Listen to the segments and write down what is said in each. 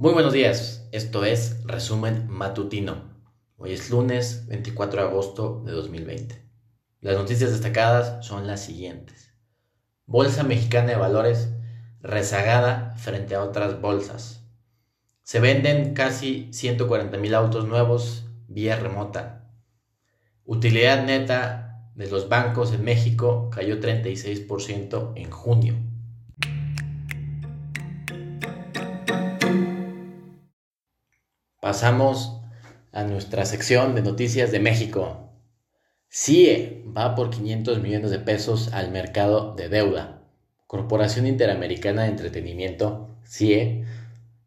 Muy buenos días, esto es Resumen Matutino. Hoy es lunes 24 de agosto de 2020. Las noticias destacadas son las siguientes. Bolsa Mexicana de Valores rezagada frente a otras bolsas. Se venden casi 140 mil autos nuevos vía remota. Utilidad neta de los bancos en México cayó 36% en junio. Pasamos a nuestra sección de noticias de México. CIE va por 500 millones de pesos al mercado de deuda. Corporación Interamericana de Entretenimiento, CIE,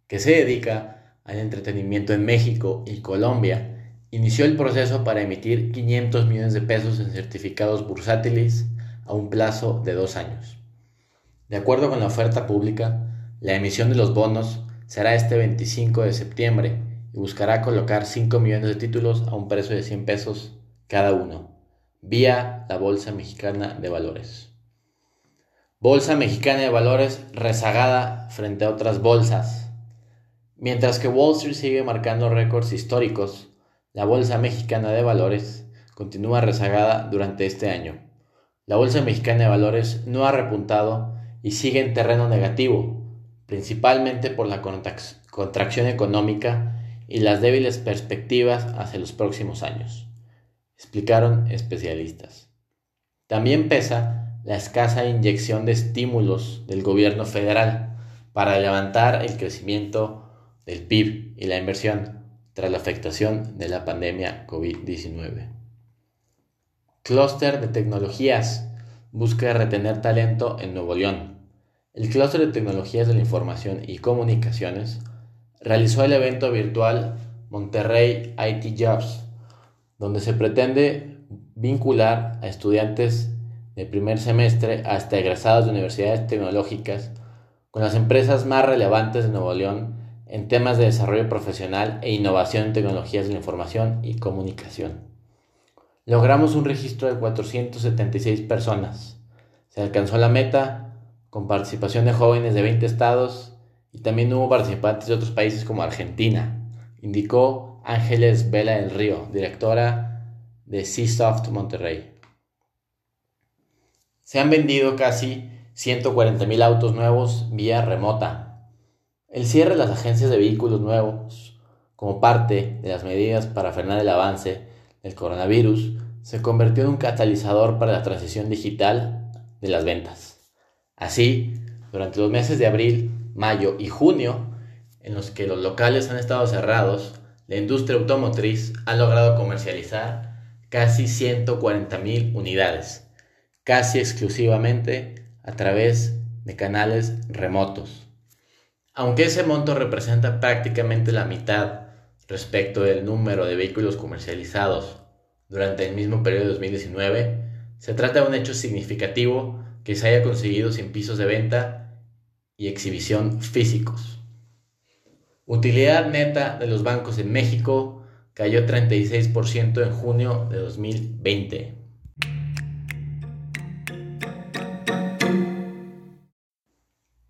que se dedica al entretenimiento en México y Colombia, inició el proceso para emitir 500 millones de pesos en certificados bursátiles a un plazo de dos años. De acuerdo con la oferta pública, la emisión de los bonos será este 25 de septiembre y buscará colocar 5 millones de títulos a un precio de 100 pesos cada uno, vía la Bolsa Mexicana de Valores. Bolsa Mexicana de Valores rezagada frente a otras bolsas. Mientras que Wall Street sigue marcando récords históricos, la Bolsa Mexicana de Valores continúa rezagada durante este año. La Bolsa Mexicana de Valores no ha repuntado y sigue en terreno negativo, principalmente por la contracción económica y las débiles perspectivas hacia los próximos años, explicaron especialistas. También pesa la escasa inyección de estímulos del gobierno federal para levantar el crecimiento del PIB y la inversión tras la afectación de la pandemia COVID-19. Clúster de tecnologías busca retener talento en Nuevo León. El clúster de tecnologías de la información y comunicaciones realizó el evento virtual Monterrey IT Jobs, donde se pretende vincular a estudiantes de primer semestre hasta egresados de universidades tecnológicas con las empresas más relevantes de Nuevo León en temas de desarrollo profesional e innovación en tecnologías de la información y comunicación. Logramos un registro de 476 personas. Se alcanzó la meta con participación de jóvenes de 20 estados y también hubo participantes de otros países como Argentina, indicó Ángeles Vela del Río, directora de Seasoft Monterrey. Se han vendido casi 140.000 autos nuevos vía remota. El cierre de las agencias de vehículos nuevos, como parte de las medidas para frenar el avance del coronavirus, se convirtió en un catalizador para la transición digital de las ventas. Así, durante los meses de abril mayo y junio, en los que los locales han estado cerrados, la industria automotriz ha logrado comercializar casi 140 mil unidades, casi exclusivamente a través de canales remotos. Aunque ese monto representa prácticamente la mitad respecto del número de vehículos comercializados durante el mismo periodo de 2019, se trata de un hecho significativo que se haya conseguido sin pisos de venta y exhibición físicos. Utilidad neta de los bancos en México cayó 36% en junio de 2020.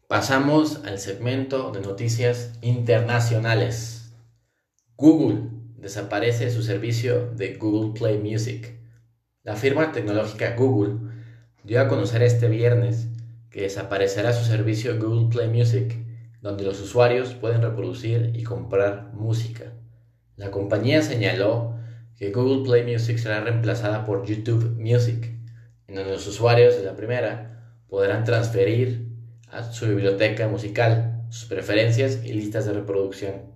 Pasamos al segmento de noticias internacionales. Google desaparece su servicio de Google Play Music. La firma tecnológica Google dio a conocer este viernes que desaparecerá su servicio Google Play Music, donde los usuarios pueden reproducir y comprar música. La compañía señaló que Google Play Music será reemplazada por YouTube Music, en donde los usuarios de la primera podrán transferir a su biblioteca musical, sus preferencias y listas de reproducción.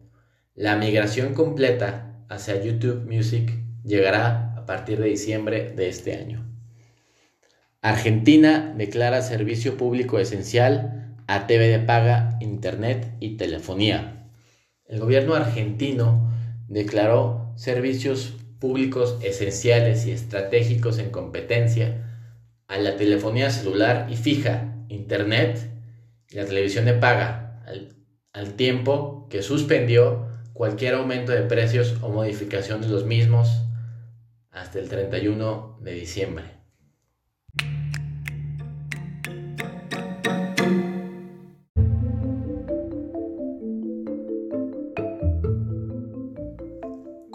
La migración completa hacia YouTube Music llegará a partir de diciembre de este año. Argentina declara servicio público esencial a TV de paga, internet y telefonía. El gobierno argentino declaró servicios públicos esenciales y estratégicos en competencia a la telefonía celular y fija, internet y la televisión de paga, al, al tiempo que suspendió cualquier aumento de precios o modificación de los mismos hasta el 31 de diciembre.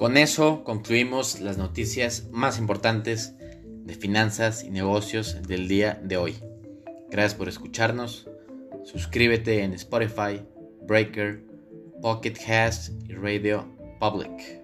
Con eso concluimos las noticias más importantes de finanzas y negocios del día de hoy. Gracias por escucharnos. Suscríbete en Spotify, Breaker, Pocket Cast y Radio Public.